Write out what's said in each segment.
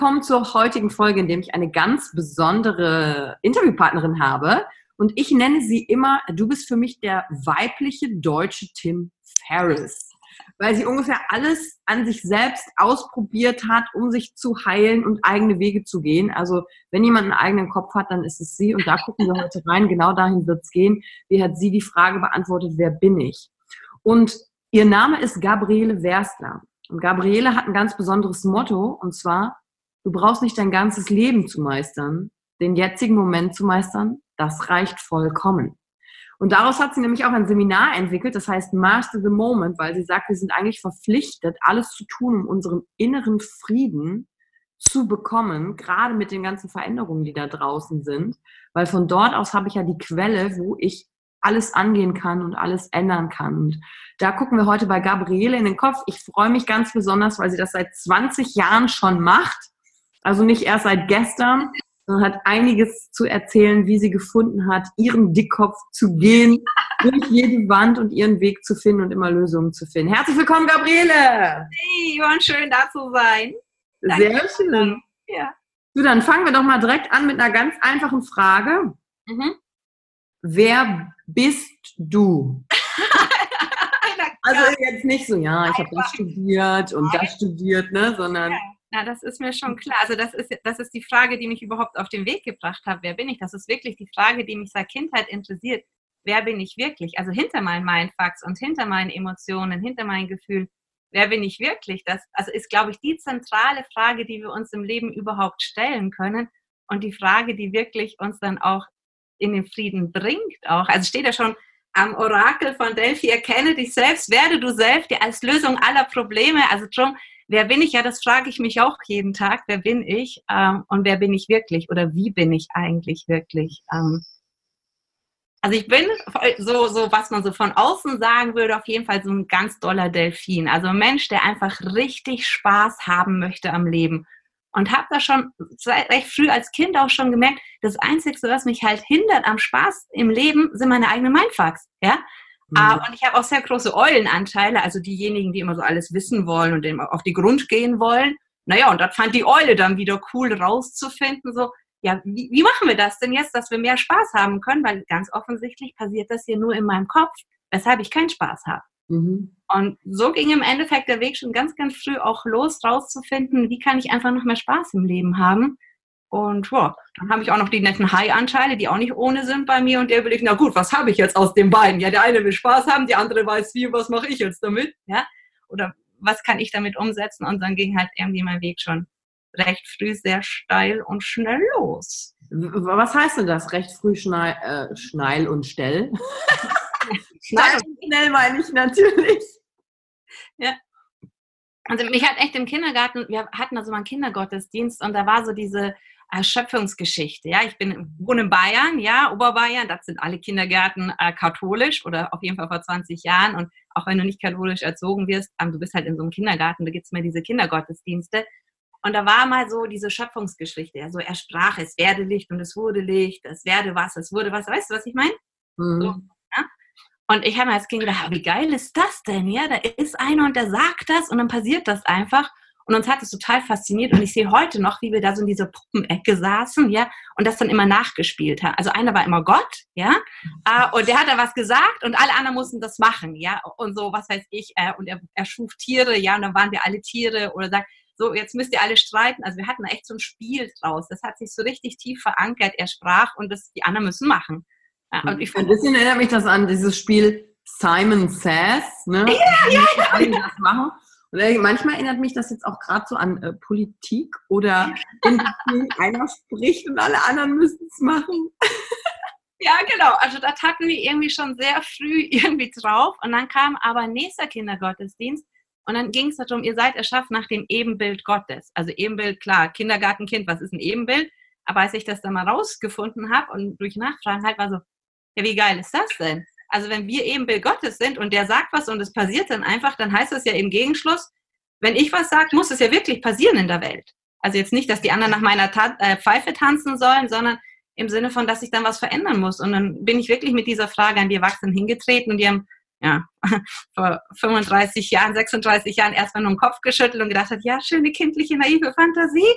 Willkommen zur heutigen Folge, in der ich eine ganz besondere Interviewpartnerin habe. Und ich nenne sie immer, du bist für mich der weibliche deutsche Tim Ferriss. Weil sie ungefähr alles an sich selbst ausprobiert hat, um sich zu heilen und eigene Wege zu gehen. Also wenn jemand einen eigenen Kopf hat, dann ist es sie. Und da gucken wir heute rein. Genau dahin wird es gehen. Wie hat sie die Frage beantwortet, wer bin ich? Und ihr Name ist Gabriele Werstler. Und Gabriele hat ein ganz besonderes Motto, und zwar, du brauchst nicht dein ganzes Leben zu meistern, den jetzigen Moment zu meistern, das reicht vollkommen. Und daraus hat sie nämlich auch ein Seminar entwickelt, das heißt Master the Moment, weil sie sagt, wir sind eigentlich verpflichtet, alles zu tun, um unseren inneren Frieden zu bekommen, gerade mit den ganzen Veränderungen, die da draußen sind, weil von dort aus habe ich ja die Quelle, wo ich alles angehen kann und alles ändern kann. Und da gucken wir heute bei Gabriele in den Kopf. Ich freue mich ganz besonders, weil sie das seit 20 Jahren schon macht. Also nicht erst seit gestern, sondern hat einiges zu erzählen, wie sie gefunden hat, ihren Dickkopf zu gehen, durch jede Wand und ihren Weg zu finden und immer Lösungen zu finden. Herzlich willkommen, Gabriele! Hey, Johann, schön da zu sein. Danke. Sehr schön. Ja. So, dann fangen wir doch mal direkt an mit einer ganz einfachen Frage. Mhm. Wer bist du? also jetzt nicht so, ja, ich habe das studiert und das studiert, ne, sondern. Ja. Na, das ist mir schon klar. Also das ist, das ist die Frage, die mich überhaupt auf den Weg gebracht hat. Wer bin ich? Das ist wirklich die Frage, die mich seit Kindheit interessiert. Wer bin ich wirklich? Also hinter meinen Mindfucks und hinter meinen Emotionen, hinter meinen Gefühlen. Wer bin ich wirklich? Das also ist, glaube ich, die zentrale Frage, die wir uns im Leben überhaupt stellen können und die Frage, die wirklich uns dann auch in den Frieden bringt auch. Also steht ja schon am Orakel von Delphi, erkenne dich selbst, werde du selbst die als Lösung aller Probleme. Also drum, wer bin ich? Ja, das frage ich mich auch jeden Tag. Wer bin ich? Ähm, und wer bin ich wirklich? Oder wie bin ich eigentlich wirklich? Ähm, also ich bin so, so, was man so von außen sagen würde, auf jeden Fall so ein ganz doller Delfin. Also ein Mensch, der einfach richtig Spaß haben möchte am Leben und habe da schon recht früh als Kind auch schon gemerkt, das Einzige, was mich halt hindert am Spaß im Leben, sind meine eigenen Mindfucks. Ja? Mhm. Uh, und ich habe auch sehr große Eulenanteile, also diejenigen, die immer so alles wissen wollen und dem auf die Grund gehen wollen. Naja, und das fand die Eule dann wieder cool rauszufinden, so, ja, wie, wie machen wir das denn jetzt, dass wir mehr Spaß haben können? Weil ganz offensichtlich passiert das hier nur in meinem Kopf, weshalb ich keinen Spaß habe. Mhm. Und so ging im Endeffekt der Weg schon ganz, ganz früh auch los, rauszufinden, wie kann ich einfach noch mehr Spaß im Leben haben. Und ja, dann habe ich auch noch die netten High-Anteile, die auch nicht ohne sind bei mir. Und der will ich, na gut, was habe ich jetzt aus den beiden? Ja, der eine will Spaß haben, die andere weiß wie, was mache ich jetzt damit? Ja, oder was kann ich damit umsetzen? Und dann ging halt irgendwie mein Weg schon recht früh sehr steil und schnell los. Was heißt denn das? Recht früh schnell, äh, schnell und stell? schnell und schnell meine ich natürlich. Ja. Also mich hat echt im Kindergarten, wir hatten also mal einen Kindergottesdienst und da war so diese Erschöpfungsgeschichte. Ja, ich bin wohne in Bayern, ja, Oberbayern, das sind alle Kindergärten äh, katholisch oder auf jeden Fall vor 20 Jahren. Und auch wenn du nicht katholisch erzogen wirst, ähm, du bist halt in so einem Kindergarten, da gibt es mir diese Kindergottesdienste. Und da war mal so diese Schöpfungsgeschichte. Ja, so er sprach, es werde Licht und es wurde Licht, es werde was, es wurde was. Weißt du, was ich meine? Mhm. So, ja? Und ich habe mir als Kind gedacht, wie geil ist das denn? Ja, da ist einer und der sagt das und dann passiert das einfach. Und uns hat es total fasziniert. Und ich sehe heute noch, wie wir da so in dieser Puppenecke saßen, ja, und das dann immer nachgespielt haben. Also einer war immer Gott, ja, äh, und der hat da was gesagt und alle anderen mussten das machen, ja, und so, was weiß ich, äh, und er, er schuf Tiere, ja, und dann waren wir alle Tiere oder sagt, so, jetzt müsst ihr alle streiten. Also wir hatten echt so ein Spiel draus. Das hat sich so richtig tief verankert. Er sprach und das, die anderen müssen machen. Ja, und ich ein bisschen erinnert mich das an dieses Spiel Simon Says, ne? Ja, ja, ja. Das machen. Und manchmal erinnert mich das jetzt auch gerade so an äh, Politik oder wenn einer spricht und alle anderen müssen es machen. Ja, genau. Also das hatten wir irgendwie schon sehr früh irgendwie drauf. Und dann kam aber nächster Kindergottesdienst. Und dann ging es darum, ihr seid erschaffen nach dem Ebenbild Gottes. Also Ebenbild, klar, Kindergartenkind, was ist ein Ebenbild? Aber als ich das dann mal rausgefunden habe und durch Nachfragen halt war so, ja, wie geil ist das denn? Also wenn wir Ebenbild Gottes sind und der sagt was und es passiert dann einfach, dann heißt das ja im Gegenschluss, wenn ich was sage, muss es ja wirklich passieren in der Welt. Also jetzt nicht, dass die anderen nach meiner Ta äh, Pfeife tanzen sollen, sondern im Sinne von, dass ich dann was verändern muss. Und dann bin ich wirklich mit dieser Frage an die Erwachsenen hingetreten und die haben ja, vor 35 Jahren, 36 Jahren erstmal nur den Kopf geschüttelt und gedacht hat, ja, schöne kindliche, naive Fantasie.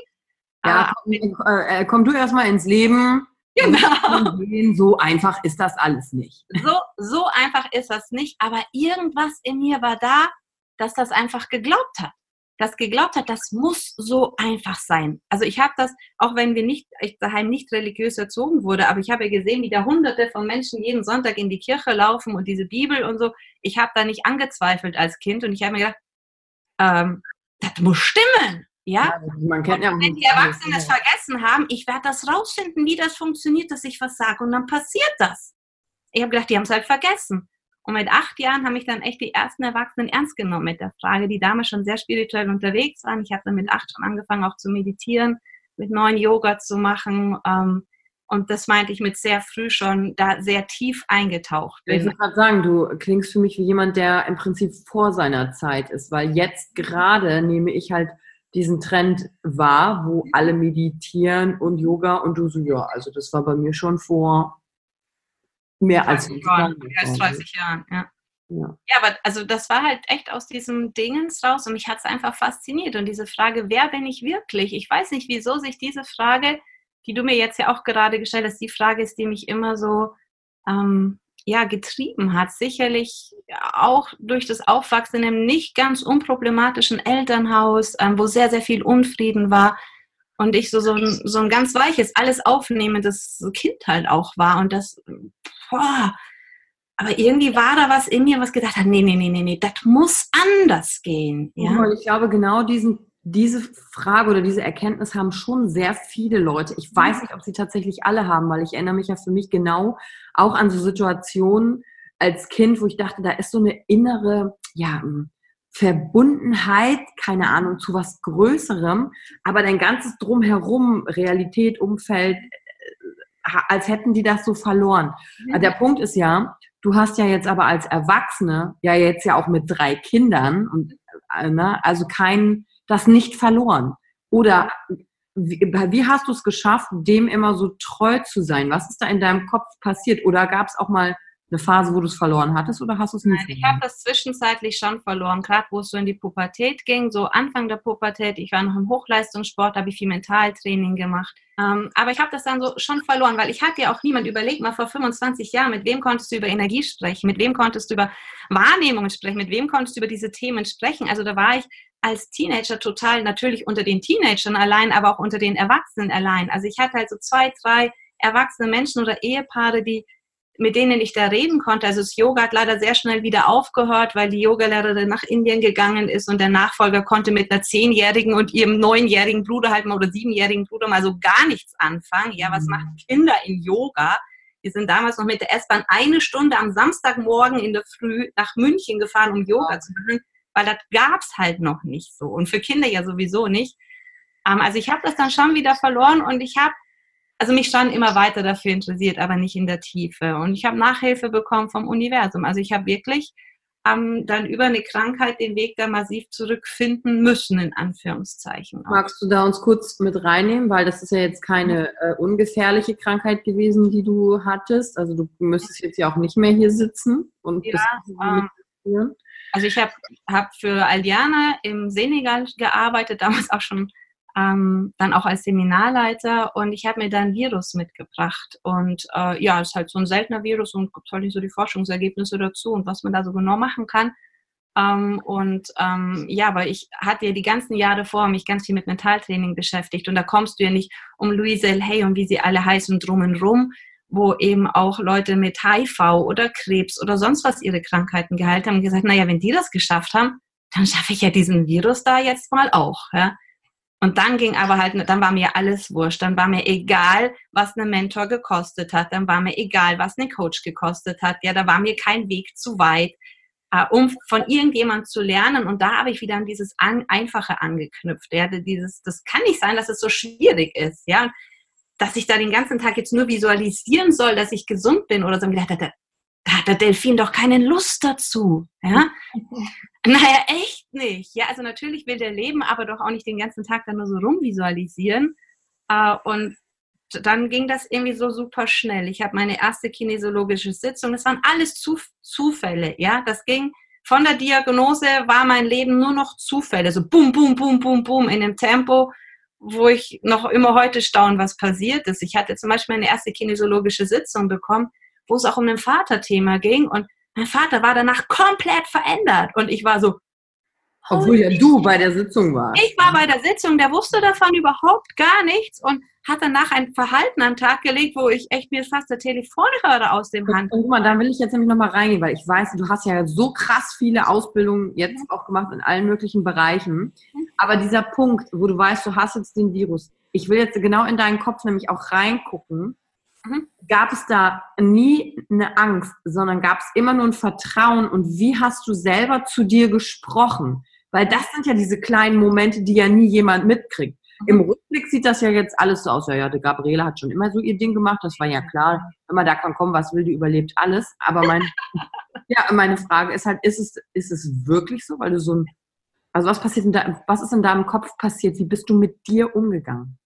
Ja, ah, komm, äh, komm du erstmal ins Leben. Genau. So einfach ist das alles nicht. So, so einfach ist das nicht, aber irgendwas in mir war da, dass das einfach geglaubt hat das geglaubt hat, das muss so einfach sein. Also ich habe das, auch wenn wir nicht, ich daheim nicht religiös erzogen wurde, aber ich habe gesehen, wie da hunderte von Menschen jeden Sonntag in die Kirche laufen und diese Bibel und so. Ich habe da nicht angezweifelt als Kind und ich habe mir gedacht, ähm, das muss stimmen. Ja, ja man kennt ja wenn die Erwachsenen es vergessen haben, ich werde das rausfinden, wie das funktioniert, dass ich was sage und dann passiert das. Ich habe gedacht, die haben es halt vergessen. Und mit acht Jahren haben mich dann echt die ersten Erwachsenen ernst genommen mit der Frage, die damals schon sehr spirituell unterwegs waren. Ich habe dann mit acht schon angefangen, auch zu meditieren, mit neuen Yoga zu machen. Ähm, und das meinte ich mit sehr früh schon, da sehr tief eingetaucht bin. Ich würde gerade sagen, du klingst für mich wie jemand, der im Prinzip vor seiner Zeit ist, weil jetzt gerade nehme ich halt diesen Trend wahr, wo alle meditieren und Yoga und du so, ja, also das war bei mir schon vor Mehr als, Jahren, mehr als 30 Jahren, ja. ja. Ja, aber also das war halt echt aus diesem Dingens raus und mich hat es einfach fasziniert. Und diese Frage, wer bin ich wirklich? Ich weiß nicht, wieso sich diese Frage, die du mir jetzt ja auch gerade gestellt hast, die Frage ist, die mich immer so ähm, ja, getrieben hat. Sicherlich auch durch das Aufwachsen in einem nicht ganz unproblematischen Elternhaus, ähm, wo sehr, sehr viel Unfrieden war und ich so, so, ein, so ein ganz weiches, alles aufnehmendes Kind halt auch war und das, boah, aber irgendwie war da was in mir, was gedacht hat, nee, nee, nee, nee, nee, das muss anders gehen. Ja? Ich glaube, genau diesen, diese Frage oder diese Erkenntnis haben schon sehr viele Leute. Ich weiß nicht, ob sie tatsächlich alle haben, weil ich erinnere mich ja für mich genau auch an so Situationen als Kind, wo ich dachte, da ist so eine innere, ja, Verbundenheit, keine Ahnung, zu was Größerem, aber dein ganzes Drumherum, Realität, Umfeld, äh, als hätten die das so verloren. Mhm. Der Punkt ist ja, du hast ja jetzt aber als Erwachsene, ja jetzt ja auch mit drei Kindern, und, äh, ne, also kein, das nicht verloren. Oder wie, wie hast du es geschafft, dem immer so treu zu sein? Was ist da in deinem Kopf passiert? Oder gab es auch mal eine Phase, wo du es verloren hattest oder hast du es nicht? Nein, ich habe das zwischenzeitlich schon verloren, gerade wo es so in die Pubertät ging, so Anfang der Pubertät. Ich war noch im Hochleistungssport, habe ich viel Mentaltraining gemacht. Ähm, aber ich habe das dann so schon verloren, weil ich hatte ja auch niemand überlegt, mal vor 25 Jahren, mit wem konntest du über Energie sprechen, mit wem konntest du über Wahrnehmungen sprechen, mit wem konntest du über diese Themen sprechen. Also da war ich als Teenager total natürlich unter den Teenagern allein, aber auch unter den Erwachsenen allein. Also ich hatte halt so zwei, drei erwachsene Menschen oder Ehepaare, die mit denen ich da reden konnte. Also das Yoga hat leider sehr schnell wieder aufgehört, weil die Yogalehrerin nach Indien gegangen ist und der Nachfolger konnte mit einer zehnjährigen und ihrem neunjährigen Bruder halt mal oder siebenjährigen Bruder mal so gar nichts anfangen. Ja, was machen Kinder in Yoga? Wir sind damals noch mit der S-Bahn eine Stunde am Samstagmorgen in der Früh nach München gefahren, um Yoga zu machen, weil das gab's halt noch nicht so und für Kinder ja sowieso nicht. Ähm, also ich habe das dann schon wieder verloren und ich habe also mich schon immer weiter dafür interessiert, aber nicht in der Tiefe. Und ich habe Nachhilfe bekommen vom Universum. Also ich habe wirklich ähm, dann über eine Krankheit den Weg da massiv zurückfinden müssen, in Anführungszeichen. Magst du da uns kurz mit reinnehmen, weil das ist ja jetzt keine äh, ungefährliche Krankheit gewesen, die du hattest. Also du müsstest jetzt ja auch nicht mehr hier sitzen und ja, ähm, Also ich habe hab für Aldiana im Senegal gearbeitet, damals auch schon ähm, dann auch als Seminarleiter und ich habe mir dann Virus mitgebracht und äh, ja, es ist halt so ein seltener Virus und gibt halt nicht so die Forschungsergebnisse dazu und was man da so genau machen kann. Ähm, und ähm, ja, weil ich hatte ja die ganzen Jahre vor mich ganz viel mit Mentaltraining beschäftigt und da kommst du ja nicht um Louise L. Hay und wie sie alle heißen drum und rum, wo eben auch Leute mit HIV oder Krebs oder sonst was ihre Krankheiten geheilt haben gesagt, naja, wenn die das geschafft haben, dann schaffe ich ja diesen Virus da jetzt mal auch. Ja? Und dann ging aber halt, dann war mir alles wurscht. Dann war mir egal, was ein Mentor gekostet hat. Dann war mir egal, was ein Coach gekostet hat. Ja, da war mir kein Weg zu weit, äh, um von irgendjemand zu lernen. Und da habe ich wieder an dieses Einfache angeknüpft. Ja, dieses, das kann nicht sein, dass es so schwierig ist. Ja, dass ich da den ganzen Tag jetzt nur visualisieren soll, dass ich gesund bin oder so. Und gedacht, da, da hat der Delfin doch keine Lust dazu. Ja? Naja, echt nicht. Ja, also natürlich will der leben, aber doch auch nicht den ganzen Tag dann nur so rumvisualisieren. Äh, und dann ging das irgendwie so super schnell. Ich habe meine erste kinesiologische Sitzung. Das waren alles Zufälle. Ja, das ging von der Diagnose war mein Leben nur noch Zufälle. So boom, boom, boom, boom, boom in dem Tempo, wo ich noch immer heute staune, was passiert ist. Ich hatte zum Beispiel meine erste kinesiologische Sitzung bekommen, wo es auch um ein Vaterthema ging und mein Vater war danach komplett verändert und ich war so. Obwohl ja du bei der Sitzung warst. Ich war bei der Sitzung, der wusste davon überhaupt gar nichts und hat danach ein Verhalten an den Tag gelegt, wo ich echt mir fast der Telefonhörer aus dem Hand. Guck mal, da will ich jetzt nämlich nochmal reingehen, weil ich weiß, du hast ja so krass viele Ausbildungen jetzt auch gemacht in allen möglichen Bereichen. Aber dieser Punkt, wo du weißt, du hast jetzt den Virus, ich will jetzt genau in deinen Kopf nämlich auch reingucken Mhm. Gab es da nie eine Angst, sondern gab es immer nur ein Vertrauen und wie hast du selber zu dir gesprochen? Weil das sind ja diese kleinen Momente, die ja nie jemand mitkriegt. Mhm. Im Rückblick sieht das ja jetzt alles so aus. Ja, ja, die Gabriele hat schon immer so ihr Ding gemacht. Das war ja klar. Wenn man da kann kommen, was will, die überlebt alles. Aber mein, ja, meine Frage ist halt, ist es, ist es wirklich so? Weil du so ein, also was passiert in da, was ist in deinem Kopf passiert? Wie bist du mit dir umgegangen?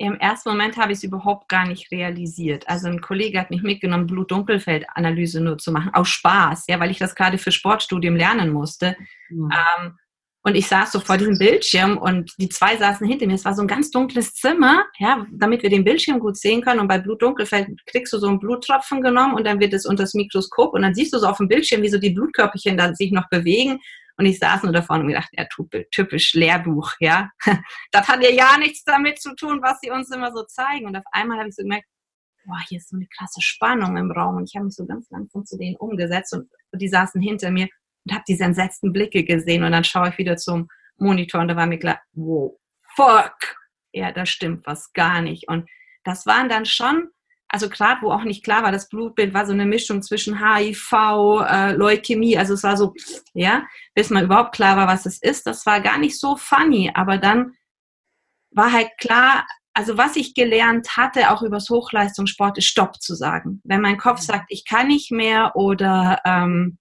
Im ersten Moment habe ich es überhaupt gar nicht realisiert. Also ein Kollege hat mich mitgenommen, Blut-Dunkelfeld-Analyse nur zu machen, aus Spaß, ja, weil ich das gerade für Sportstudium lernen musste. Mhm. Ähm, und ich saß so vor diesem Bildschirm und die zwei saßen hinter mir. Es war so ein ganz dunkles Zimmer, ja, damit wir den Bildschirm gut sehen können. Und bei Blutdunkelfeld kriegst du so einen Bluttropfen genommen und dann wird es unter das Mikroskop und dann siehst du so auf dem Bildschirm, wie so die Blutkörperchen dann sich noch bewegen. Und ich saß nur davor und gedacht, ja, typisch Lehrbuch, ja. Das hat ja ja nichts damit zu tun, was sie uns immer so zeigen. Und auf einmal habe ich so gemerkt, boah, hier ist so eine krasse Spannung im Raum. Und ich habe mich so ganz langsam zu denen umgesetzt und die saßen hinter mir und habe diese entsetzten Blicke gesehen. Und dann schaue ich wieder zum Monitor und da war mir klar, wow, fuck, ja, da stimmt was gar nicht. Und das waren dann schon also gerade wo auch nicht klar war, das Blutbild war so eine Mischung zwischen HIV, äh, Leukämie, also es war so, ja, bis man überhaupt klar war, was es ist. Das war gar nicht so funny, aber dann war halt klar, also was ich gelernt hatte, auch übers Hochleistungssport, ist Stopp zu sagen. Wenn mein Kopf sagt, ich kann nicht mehr oder ähm,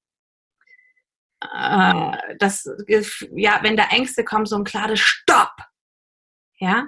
äh, das, ja, wenn da Ängste kommen, so ein klares Stopp. Ja,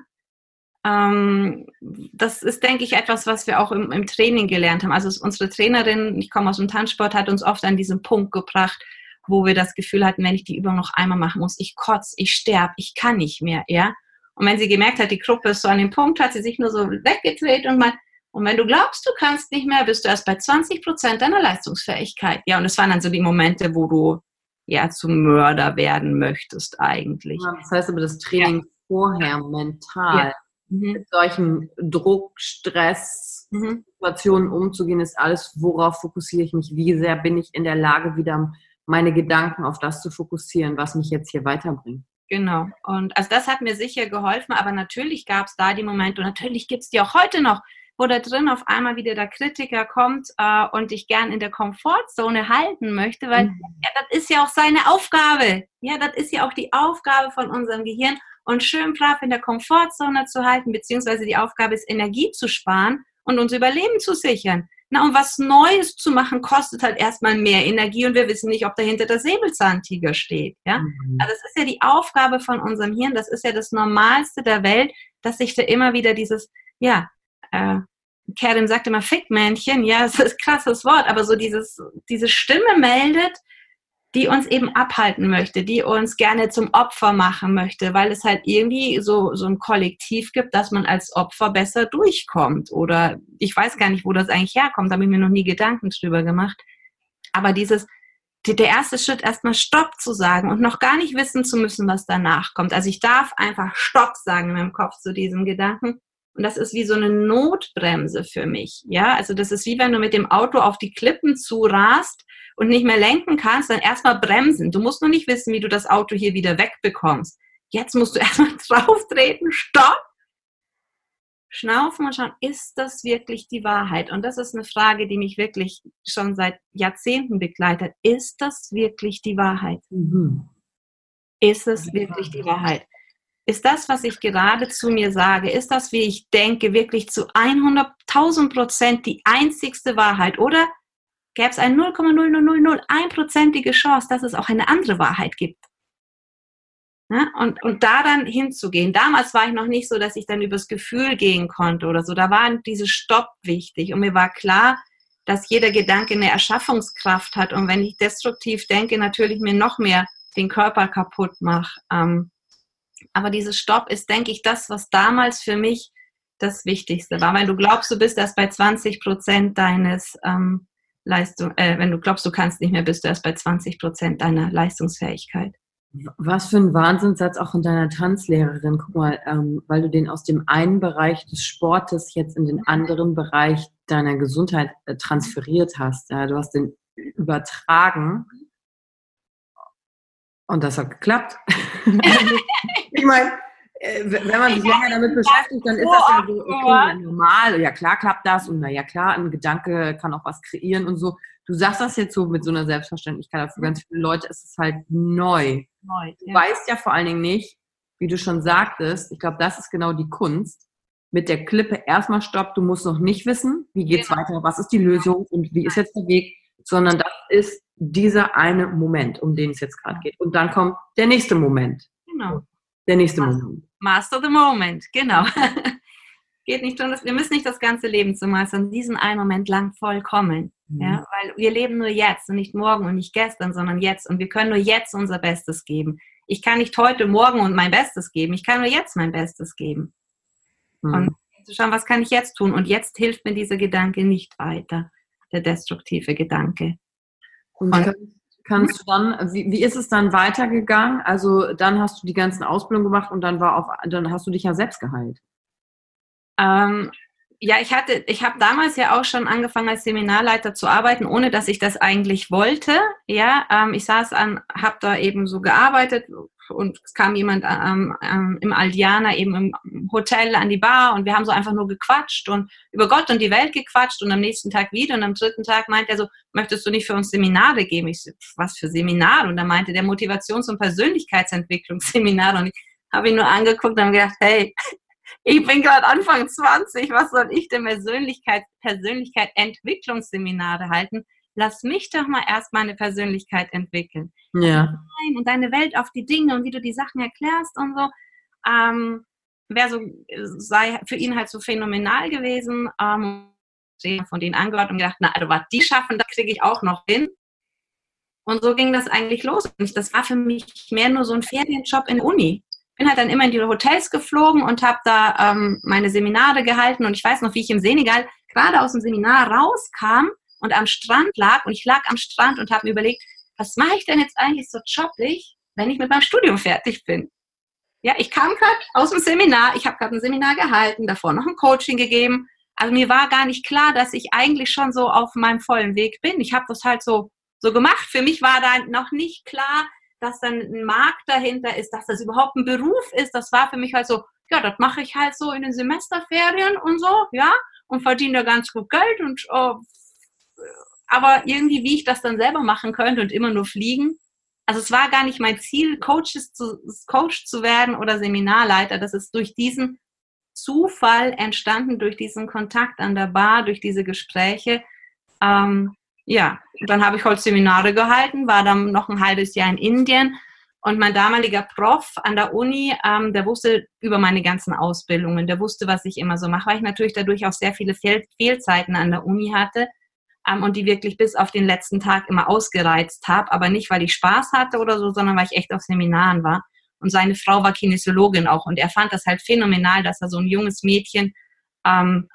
das ist, denke ich, etwas, was wir auch im, im Training gelernt haben. Also unsere Trainerin, ich komme aus dem Tanzsport, hat uns oft an diesen Punkt gebracht, wo wir das Gefühl hatten, wenn ich die Übung noch einmal machen muss, ich kotze, ich sterbe, ich kann nicht mehr, ja. Und wenn sie gemerkt hat, die Gruppe ist so an dem Punkt, hat sie sich nur so weggedreht und meint, und wenn du glaubst, du kannst nicht mehr, bist du erst bei 20 Prozent deiner Leistungsfähigkeit. Ja, und das waren dann so die Momente, wo du ja zum Mörder werden möchtest eigentlich. Ja, das heißt aber das Training ja. vorher mental ja. Mhm. mit solchen Druck, Stress, mhm. Situationen umzugehen, ist alles, worauf fokussiere ich mich, wie sehr bin ich in der Lage, wieder meine Gedanken auf das zu fokussieren, was mich jetzt hier weiterbringt. Genau. Und also das hat mir sicher geholfen, aber natürlich gab es da die Momente und natürlich gibt es die auch heute noch, wo da drin auf einmal wieder der Kritiker kommt äh, und dich gern in der Komfortzone halten möchte, weil mhm. ja, das ist ja auch seine Aufgabe. Ja, das ist ja auch die Aufgabe von unserem Gehirn und schön brav in der Komfortzone zu halten, beziehungsweise die Aufgabe ist, Energie zu sparen und unser Überleben zu sichern. Na, und was Neues zu machen, kostet halt erstmal mehr Energie und wir wissen nicht, ob dahinter der Säbelzahntiger steht. Ja? Mhm. Also das ist ja die Aufgabe von unserem Hirn, das ist ja das Normalste der Welt, dass sich da immer wieder dieses, ja, äh, Kerim sagt immer Fickmännchen, ja, das ist ein krasses Wort, aber so dieses, diese Stimme meldet, die uns eben abhalten möchte, die uns gerne zum Opfer machen möchte, weil es halt irgendwie so, so ein Kollektiv gibt, dass man als Opfer besser durchkommt. Oder ich weiß gar nicht, wo das eigentlich herkommt, da habe ich mir noch nie Gedanken drüber gemacht. Aber dieses, der erste Schritt, erstmal Stopp zu sagen und noch gar nicht wissen zu müssen, was danach kommt. Also ich darf einfach Stopp sagen in meinem Kopf zu diesem Gedanken. Und das ist wie so eine Notbremse für mich. Ja, also das ist wie wenn du mit dem Auto auf die Klippen zurast und nicht mehr lenken kannst, dann erstmal bremsen. Du musst noch nicht wissen, wie du das Auto hier wieder wegbekommst. Jetzt musst du erstmal drauf treten, stopp, schnaufen und schauen, ist das wirklich die Wahrheit? Und das ist eine Frage, die mich wirklich schon seit Jahrzehnten begleitet. Ist das wirklich die Wahrheit? Mhm. Ist es wirklich die Wahrheit? Ist das, was ich gerade zu mir sage, ist das, wie ich denke, wirklich zu 100.000 Prozent die einzigste Wahrheit? Oder gäbe es eine 0,0001-prozentige Chance, dass es auch eine andere Wahrheit gibt. Ja, und, und da dann hinzugehen. Damals war ich noch nicht so, dass ich dann übers Gefühl gehen konnte oder so. Da war diese Stopp wichtig. Und mir war klar, dass jeder Gedanke eine Erschaffungskraft hat. Und wenn ich destruktiv denke, natürlich mir noch mehr den Körper kaputt mache. Ähm, aber dieses Stopp ist, denke ich, das, was damals für mich das Wichtigste war. Weil du glaubst, du bist erst bei 20 Prozent deines ähm, Leistung, äh, wenn du glaubst, du kannst nicht mehr, bist du erst bei 20 Prozent deiner Leistungsfähigkeit. Was für ein Wahnsinnssatz auch von deiner Tanzlehrerin. Guck mal, ähm, weil du den aus dem einen Bereich des Sportes jetzt in den anderen Bereich deiner Gesundheit äh, transferiert hast. Ja, du hast den übertragen. Und das hat geklappt. ich meine, wenn man sich länger damit beschäftigt, dann ist das ja so, okay, normal, ja klar klappt das und naja klar, ein Gedanke kann auch was kreieren und so. Du sagst das jetzt so mit so einer Selbstverständlichkeit, für ganz viele Leute ist es halt neu. neu du weißt ja vor allen Dingen nicht, wie du schon sagtest, ich glaube, das ist genau die Kunst, mit der Klippe erstmal stopp, du musst noch nicht wissen, wie geht's genau. weiter, was ist die Lösung und wie ist jetzt der Weg, sondern das ist dieser eine Moment, um den es jetzt gerade geht. Und dann kommt der nächste Moment. Genau. Der nächste Moment. Master the Moment, genau. Geht nicht um das, wir müssen nicht das ganze Leben zu meistern, diesen einen Moment lang vollkommen. Mhm. Ja, weil wir leben nur jetzt und nicht morgen und nicht gestern, sondern jetzt. Und wir können nur jetzt unser Bestes geben. Ich kann nicht heute, morgen und mein Bestes geben. Ich kann nur jetzt mein Bestes geben. Mhm. Und zu schauen, was kann ich jetzt tun? Und jetzt hilft mir dieser Gedanke nicht weiter, der destruktive Gedanke. Und, und kannst du dann, wie, wie ist es dann weitergegangen? Also dann hast du die ganzen Ausbildungen gemacht und dann war auf, dann hast du dich ja selbst geheilt. Ähm, ja, ich hatte, ich habe damals ja auch schon angefangen als Seminarleiter zu arbeiten, ohne dass ich das eigentlich wollte. Ja, ähm, ich saß an, habe da eben so gearbeitet, und es kam jemand ähm, ähm, im Aldiana eben im Hotel an die Bar und wir haben so einfach nur gequatscht und über Gott und die Welt gequatscht und am nächsten Tag wieder und am dritten Tag meinte er so, möchtest du nicht für uns Seminare geben? Ich so, was für Seminare? Und er meinte der Motivations- und Persönlichkeitsentwicklungsseminare und ich habe ihn nur angeguckt und habe gedacht, hey, ich bin gerade Anfang 20, was soll ich denn Persönlichkeit, Persönlichkeit Entwicklungsseminare halten? Lass mich doch mal erst meine Persönlichkeit entwickeln. Ja. Und deine Welt auf die Dinge und wie du die Sachen erklärst und so. Ähm, wäre so, sei für ihn halt so phänomenal gewesen. Ähm, von denen angehört und gedacht, na, also was die schaffen, das kriege ich auch noch hin. Und so ging das eigentlich los. Und das war für mich mehr nur so ein Ferienjob in Uni. Bin halt dann immer in die Hotels geflogen und habe da ähm, meine Seminare gehalten. Und ich weiß noch, wie ich im Senegal gerade aus dem Seminar rauskam und am Strand lag. Und ich lag am Strand und habe mir überlegt, was mache ich denn jetzt eigentlich so joblich, wenn ich mit meinem Studium fertig bin? Ja, ich kam gerade aus dem Seminar, ich habe gerade ein Seminar gehalten, davor noch ein Coaching gegeben. Also mir war gar nicht klar, dass ich eigentlich schon so auf meinem vollen Weg bin. Ich habe das halt so, so gemacht. Für mich war da noch nicht klar, dass dann ein Markt dahinter ist, dass das überhaupt ein Beruf ist. Das war für mich halt so, ja, das mache ich halt so in den Semesterferien und so, ja, und verdiene da ganz gut Geld und oh, aber irgendwie, wie ich das dann selber machen könnte und immer nur fliegen. Also es war gar nicht mein Ziel, Coaches zu, Coach zu werden oder Seminarleiter. Das ist durch diesen Zufall entstanden, durch diesen Kontakt an der Bar, durch diese Gespräche. Ähm, ja, dann habe ich heute Seminare gehalten, war dann noch ein halbes Jahr in Indien und mein damaliger Prof an der Uni, ähm, der wusste über meine ganzen Ausbildungen, der wusste, was ich immer so mache, weil ich natürlich dadurch auch sehr viele Fehl Fehlzeiten an der Uni hatte ähm, und die wirklich bis auf den letzten Tag immer ausgereizt habe, aber nicht, weil ich Spaß hatte oder so, sondern weil ich echt auf Seminaren war. Und seine Frau war Kinesiologin auch und er fand das halt phänomenal, dass er so ein junges Mädchen ähm,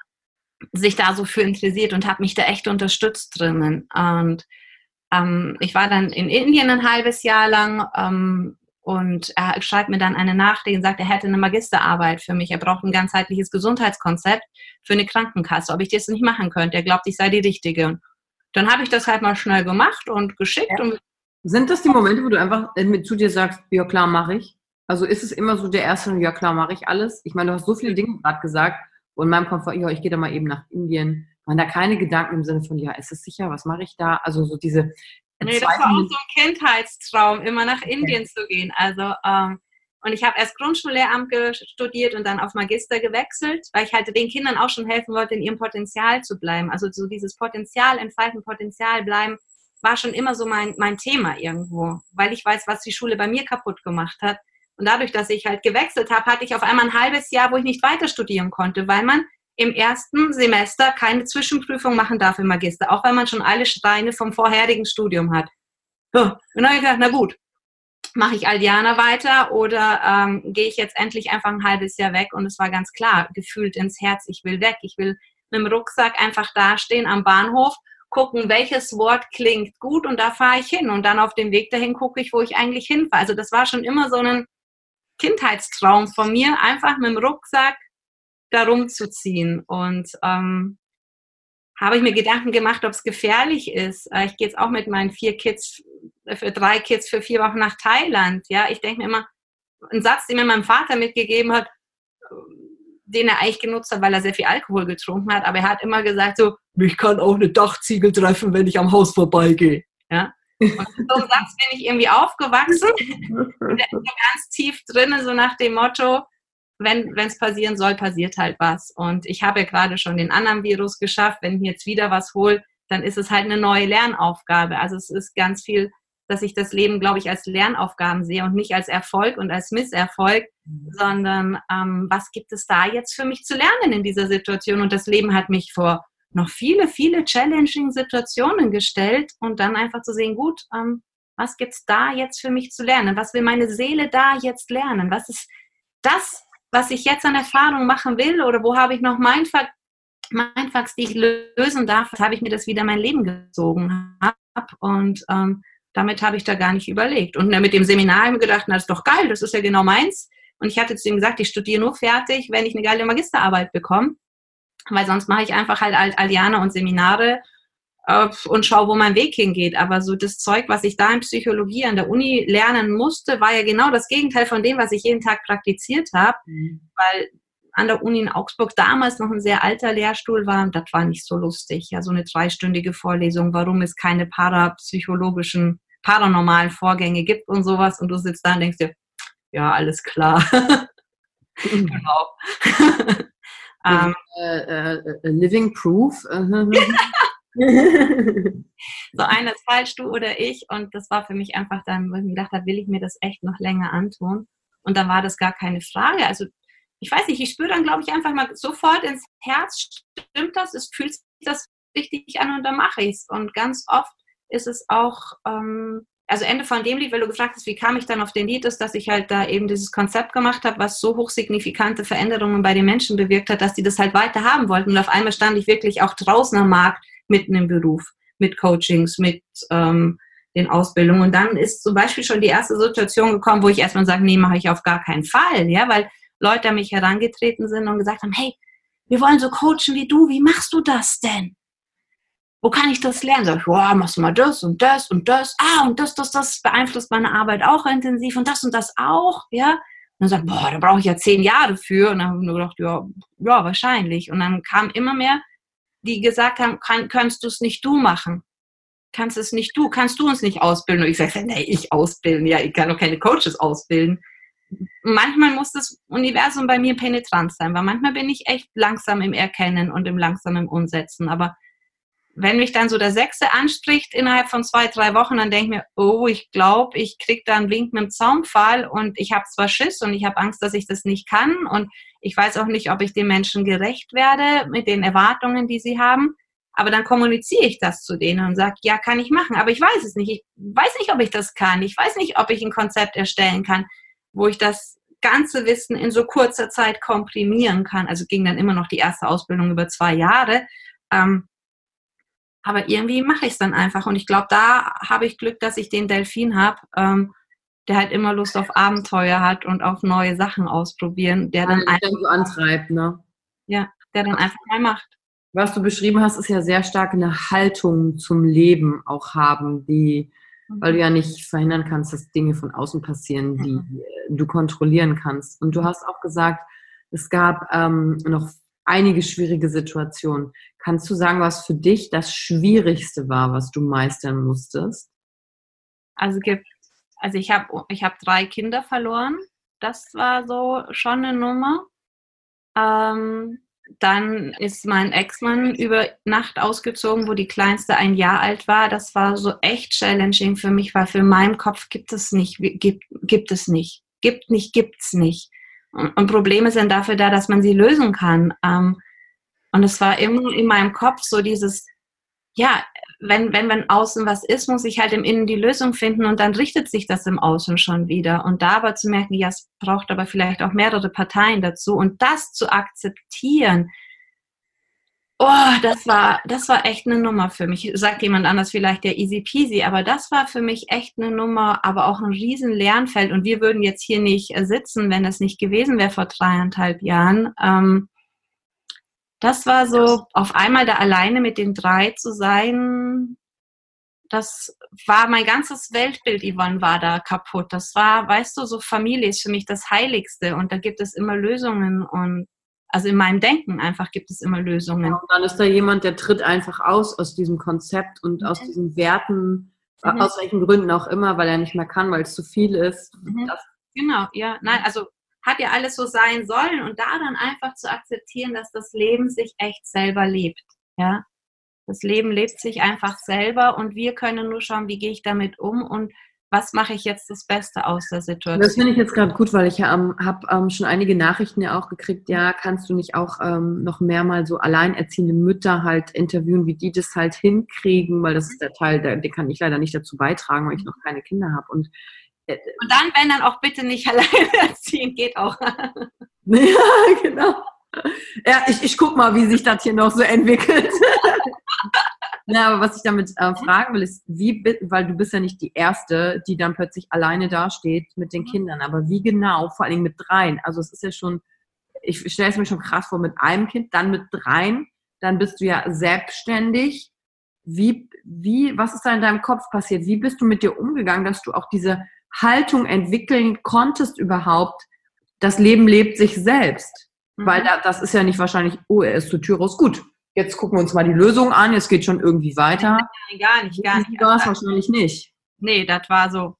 sich da so für interessiert und hat mich da echt unterstützt drinnen. Und ähm, ich war dann in Indien ein halbes Jahr lang ähm, und er schreibt mir dann eine Nachricht und sagt, er hätte eine Magisterarbeit für mich. Er braucht ein ganzheitliches Gesundheitskonzept für eine Krankenkasse, ob ich das nicht machen könnte. Er glaubt, ich sei die Richtige. Und dann habe ich das halt mal schnell gemacht und geschickt. Ja. Und Sind das die Momente, wo du einfach mit zu dir sagst, ja klar, mache ich? Also ist es immer so der erste, ja klar, mache ich alles? Ich meine, du hast so viele Dinge gerade gesagt und in meinem Komfort, ja, ich gehe da mal eben nach Indien. Man da keine Gedanken im Sinne von, ja, ist es sicher, was mache ich da? Also so diese Nee, das war auch so ein Kindheitstraum, immer nach Indien okay. zu gehen. Also, ähm, und ich habe erst Grundschullehramt studiert und dann auf Magister gewechselt, weil ich halt den Kindern auch schon helfen wollte, in ihrem Potenzial zu bleiben. Also so dieses Potenzial, entfalten, Potenzial bleiben, war schon immer so mein, mein Thema irgendwo, weil ich weiß, was die Schule bei mir kaputt gemacht hat. Und dadurch, dass ich halt gewechselt habe, hatte ich auf einmal ein halbes Jahr, wo ich nicht weiter studieren konnte, weil man im ersten Semester keine Zwischenprüfung machen darf im Magister, auch wenn man schon alle Steine vom vorherigen Studium hat. Und dann habe ich gedacht, na gut, mache ich Aldiana weiter oder ähm, gehe ich jetzt endlich einfach ein halbes Jahr weg? Und es war ganz klar, gefühlt ins Herz, ich will weg. Ich will mit dem Rucksack einfach dastehen am Bahnhof, gucken, welches Wort klingt gut und da fahre ich hin. Und dann auf dem Weg dahin gucke ich, wo ich eigentlich hinfahre. Also das war schon immer so ein Kindheitstraum von mir, einfach mit dem Rucksack da rumzuziehen. Und ähm, habe ich mir Gedanken gemacht, ob es gefährlich ist. Äh, ich gehe jetzt auch mit meinen vier Kids, äh, für drei Kids für vier Wochen nach Thailand. Ja, ich denke mir immer, ein Satz, den mir mein Vater mitgegeben hat, den er eigentlich genutzt hat, weil er sehr viel Alkohol getrunken hat, aber er hat immer gesagt so, mich kann auch eine Dachziegel treffen, wenn ich am Haus vorbeigehe. Ja? Und so einem Satz bin ich irgendwie aufgewachsen. Ganz tief drin, so nach dem Motto, wenn es passieren soll, passiert halt was. Und ich habe ja gerade schon den anderen Virus geschafft. Wenn ich jetzt wieder was hole, dann ist es halt eine neue Lernaufgabe. Also es ist ganz viel, dass ich das Leben, glaube ich, als Lernaufgaben sehe und nicht als Erfolg und als Misserfolg, mhm. sondern ähm, was gibt es da jetzt für mich zu lernen in dieser Situation? Und das Leben hat mich vor noch viele, viele challenging Situationen gestellt und dann einfach zu sehen, gut, ähm, was gibt's da jetzt für mich zu lernen? Was will meine Seele da jetzt lernen? Was ist das, was ich jetzt an Erfahrung machen will oder wo habe ich noch mein Mindfucks, die ich lösen darf, habe ich mir das wieder mein Leben gezogen habe und ähm, damit habe ich da gar nicht überlegt. Und mit dem Seminar habe ich mir gedacht, na, das ist doch geil, das ist ja genau meins. Und ich hatte zu ihm gesagt, ich studiere nur fertig, wenn ich eine geile Magisterarbeit bekomme. Weil sonst mache ich einfach halt Aldiana und Seminare und schaue, wo mein Weg hingeht. Aber so das Zeug, was ich da in Psychologie an der Uni lernen musste, war ja genau das Gegenteil von dem, was ich jeden Tag praktiziert habe. Mhm. Weil an der Uni in Augsburg damals noch ein sehr alter Lehrstuhl war, das war nicht so lustig. Ja, so eine dreistündige Vorlesung, warum es keine parapsychologischen, paranormalen Vorgänge gibt und sowas. Und du sitzt da und denkst dir, ja, alles klar. Mhm. genau. um, uh, uh, living Proof. so einer ist falsch, du oder ich. Und das war für mich einfach dann, wo ich mir gedacht habe, will ich mir das echt noch länger antun? Und dann war das gar keine Frage. Also ich weiß nicht, ich spüre dann, glaube ich, einfach mal sofort ins Herz, stimmt das, es fühlt sich das richtig an und dann mache ich es. Und ganz oft ist es auch, ähm, also Ende von dem Lied, weil du gefragt hast, wie kam ich dann auf den Lied, ist, dass ich halt da eben dieses Konzept gemacht habe, was so hochsignifikante Veränderungen bei den Menschen bewirkt hat, dass die das halt weiter haben wollten. Und auf einmal stand ich wirklich auch draußen am Markt mitten im Beruf, mit Coachings, mit ähm, den Ausbildungen. Und dann ist zum Beispiel schon die erste Situation gekommen, wo ich erstmal sage, nee, mache ich auf gar keinen Fall, ja, weil Leute an mich herangetreten sind und gesagt haben, hey, wir wollen so coachen wie du, wie machst du das denn? wo kann ich das lernen? Sag ich, wow, machst du mal das und das und das. Ah, und das, das, das beeinflusst meine Arbeit auch intensiv und das und das auch, ja. Und dann sagt, boah, da brauche ich ja zehn Jahre für. Und dann habe ich nur gedacht, ja, ja, wahrscheinlich. Und dann kam immer mehr, die gesagt haben, kann, kannst du es nicht du machen? Kannst es nicht du? Kannst du uns nicht ausbilden? Und ich sage, nee, ich ausbilden. Ja, ich kann doch keine Coaches ausbilden. Manchmal muss das Universum bei mir penetrant sein, weil manchmal bin ich echt langsam im Erkennen und im langsamen Umsetzen. Aber wenn mich dann so der Sechste anspricht innerhalb von zwei, drei Wochen, dann denke ich mir, oh, ich glaube, ich kriege da einen Wink mit dem Zaunpfahl und ich habe zwar Schiss und ich habe Angst, dass ich das nicht kann und ich weiß auch nicht, ob ich den Menschen gerecht werde mit den Erwartungen, die sie haben. Aber dann kommuniziere ich das zu denen und sage, ja, kann ich machen, aber ich weiß es nicht. Ich weiß nicht, ob ich das kann. Ich weiß nicht, ob ich ein Konzept erstellen kann, wo ich das ganze Wissen in so kurzer Zeit komprimieren kann. Also ging dann immer noch die erste Ausbildung über zwei Jahre. Ähm, aber irgendwie mache ich es dann einfach. Und ich glaube, da habe ich Glück, dass ich den Delfin habe, ähm, der halt immer Lust auf Abenteuer hat und auf neue Sachen ausprobieren, der dann einfach so antreibt, ne? Ja, der dann einfach mal macht. Was du beschrieben hast, ist ja sehr stark eine Haltung zum Leben auch haben, die, mhm. weil du ja nicht verhindern kannst, dass Dinge von außen passieren, die mhm. du kontrollieren kannst. Und du hast auch gesagt, es gab ähm, noch einige schwierige Situationen. Kannst du sagen, was für dich das Schwierigste war, was du meistern musstest? Also also ich habe ich hab drei Kinder verloren. Das war so schon eine Nummer. Ähm, dann ist mein Ex-Mann über Nacht ausgezogen, wo die kleinste ein Jahr alt war. Das war so echt challenging für mich, weil für meinen Kopf gibt es nicht, gibt, gibt es nicht, gibt nicht, gibt's nicht. Und Probleme sind dafür da, dass man sie lösen kann. Ähm, und es war immer in meinem Kopf so dieses, ja, wenn, wenn, wenn außen was ist, muss ich halt im Innen die Lösung finden und dann richtet sich das im Außen schon wieder. Und da aber zu merken, ja, es braucht aber vielleicht auch mehrere Parteien dazu und das zu akzeptieren, Oh, das war, das war echt eine Nummer für mich. Sagt jemand anders vielleicht ja easy peasy, aber das war für mich echt eine Nummer, aber auch ein riesen Lernfeld. Und wir würden jetzt hier nicht äh, sitzen, wenn das nicht gewesen wäre vor dreieinhalb Jahren. Ähm, das war so, auf einmal da alleine mit den drei zu sein, das war mein ganzes Weltbild, Yvonne, war da kaputt. Das war, weißt du, so Familie ist für mich das Heiligste und da gibt es immer Lösungen und also in meinem Denken einfach gibt es immer Lösungen. und dann ist da jemand, der tritt einfach aus aus diesem Konzept und mhm. aus diesen Werten, mhm. aus welchen Gründen auch immer, weil er nicht mehr kann, weil es zu viel ist. Mhm. genau, ja. Nein, also hat ja alles so sein sollen und da dann einfach zu akzeptieren, dass das Leben sich echt selber lebt. Ja, das Leben lebt sich einfach selber und wir können nur schauen, wie gehe ich damit um und was mache ich jetzt das Beste aus der Situation? Das finde ich jetzt gerade gut, weil ich ähm, habe ähm, schon einige Nachrichten ja auch gekriegt, ja, kannst du nicht auch ähm, noch mehr mal so alleinerziehende Mütter halt interviewen, wie die das halt hinkriegen, weil das ist der Teil, der, den kann ich leider nicht dazu beitragen, weil ich noch keine Kinder habe. Und, äh, und dann, wenn dann auch bitte nicht alleinerziehen, geht auch. ja, genau. Ja, ich, ich guck mal, wie sich das hier noch so entwickelt. Ja, aber was ich damit äh, fragen will, ist, wie, weil du bist ja nicht die Erste, die dann plötzlich alleine dasteht mit den. Kindern, aber wie genau, vor allem mit dreien, also es ist ja schon, ich stelle es mir schon krass vor, mit einem Kind, dann mit dreien, dann bist du ja selbstständig. Wie, wie, was ist da in deinem Kopf passiert? Wie bist du mit dir umgegangen, dass du auch diese Haltung entwickeln konntest überhaupt? Das Leben lebt sich selbst. Mhm. Weil da, das ist ja nicht wahrscheinlich, oh, er ist zu Tür raus, gut, jetzt gucken wir uns mal die Lösung an, jetzt geht schon irgendwie weiter. Nein, gar nicht, gar nicht. War es wahrscheinlich nicht. Nee, das war so,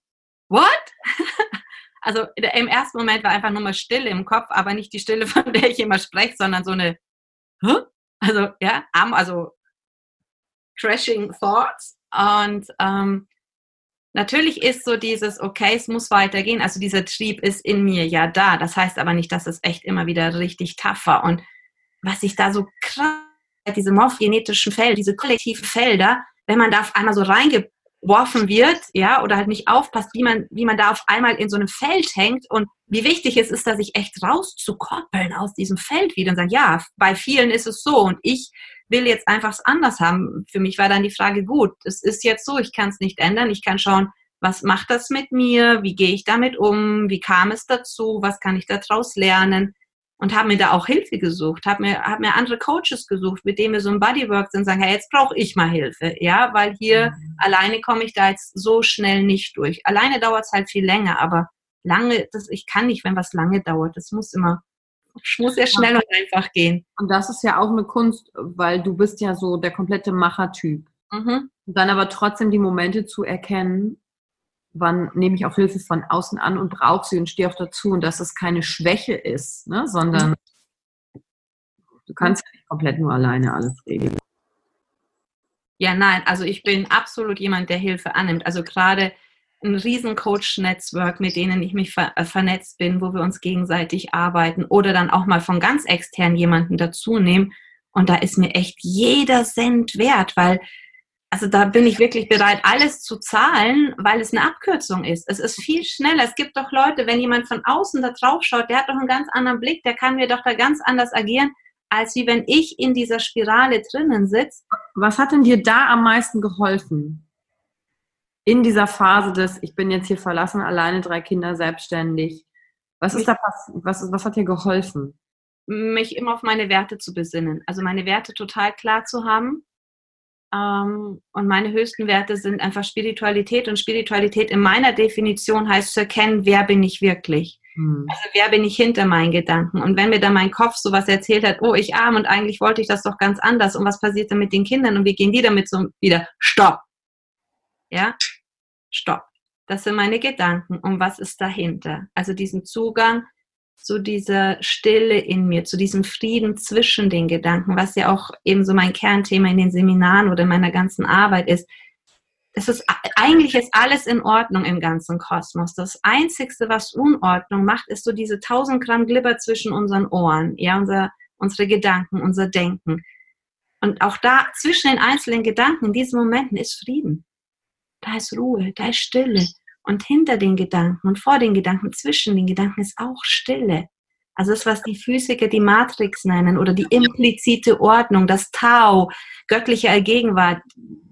what? also im ersten Moment war einfach nur mal Stille im Kopf, aber nicht die Stille, von der ich immer spreche, sondern so eine, Hä? also ja, also crashing thoughts. Und ähm, natürlich ist so dieses, okay, es muss weitergehen. Also dieser Trieb ist in mir ja da. Das heißt aber nicht, dass es echt immer wieder richtig tough war. Und was ich da so krass, diese morphogenetischen Felder, diese kollektiven Felder, wenn man da auf einmal so reingeworfen wird, ja, oder halt nicht aufpasst, wie man, wie man da auf einmal in so einem Feld hängt und wie wichtig es ist, da sich echt rauszukoppeln aus diesem Feld wieder und sagen, ja, bei vielen ist es so und ich will jetzt einfach es anders haben. Für mich war dann die Frage, gut, es ist jetzt so, ich kann es nicht ändern, ich kann schauen, was macht das mit mir, wie gehe ich damit um, wie kam es dazu, was kann ich daraus lernen und habe mir da auch Hilfe gesucht, habe mir, hab mir andere Coaches gesucht, mit denen wir so ein Bodywork sind, sagen, hey, jetzt brauche ich mal Hilfe, ja, weil hier mhm. alleine komme ich da jetzt so schnell nicht durch. Alleine dauert es halt viel länger, aber lange, das, ich kann nicht, wenn was lange dauert, das muss immer muss ja schnell und einfach gehen. Und das ist ja auch eine Kunst, weil du bist ja so der komplette Machertyp. Mhm. Und dann aber trotzdem die Momente zu erkennen, wann nehme ich auch Hilfe von außen an und brauche sie und stehe auch dazu und dass es keine Schwäche ist, ne? sondern du kannst ja nicht komplett nur alleine alles regeln. Ja, nein, also ich bin absolut jemand, der Hilfe annimmt. Also gerade ein riesen Coach-Netzwerk, mit denen ich mich ver äh, vernetzt bin, wo wir uns gegenseitig arbeiten oder dann auch mal von ganz extern jemanden dazu nehmen. Und da ist mir echt jeder Cent wert, weil also da bin ich wirklich bereit, alles zu zahlen, weil es eine Abkürzung ist. Es ist viel schneller. Es gibt doch Leute, wenn jemand von außen da drauf schaut, der hat doch einen ganz anderen Blick, der kann mir doch da ganz anders agieren, als wie wenn ich in dieser Spirale drinnen sitze. Was hat denn dir da am meisten geholfen? in dieser Phase des, ich bin jetzt hier verlassen, alleine drei Kinder, selbstständig. Was ist da? Was, was hat dir geholfen? Mich immer auf meine Werte zu besinnen. Also meine Werte total klar zu haben. Ähm, und meine höchsten Werte sind einfach Spiritualität. Und Spiritualität in meiner Definition heißt zu erkennen, wer bin ich wirklich. Hm. Also wer bin ich hinter meinen Gedanken? Und wenn mir dann mein Kopf sowas erzählt hat, oh, ich arm und eigentlich wollte ich das doch ganz anders. Und was passiert dann mit den Kindern? Und wie gehen die damit so wieder? Stopp! Ja, stopp. Das sind meine Gedanken. Und was ist dahinter? Also diesen Zugang zu dieser Stille in mir, zu diesem Frieden zwischen den Gedanken, was ja auch eben so mein Kernthema in den Seminaren oder in meiner ganzen Arbeit ist. Es ist eigentlich ist alles in Ordnung im ganzen Kosmos. Das Einzigste, was Unordnung macht, ist so diese 1000 Gramm Glibber zwischen unseren Ohren, ja, unser, unsere Gedanken, unser Denken. Und auch da zwischen den einzelnen Gedanken in diesen Momenten ist Frieden da ist Ruhe, da ist Stille. Und hinter den Gedanken und vor den Gedanken, zwischen den Gedanken ist auch Stille. Also das, was die Physiker die Matrix nennen oder die implizite Ordnung, das Tau, göttliche Allgegenwart,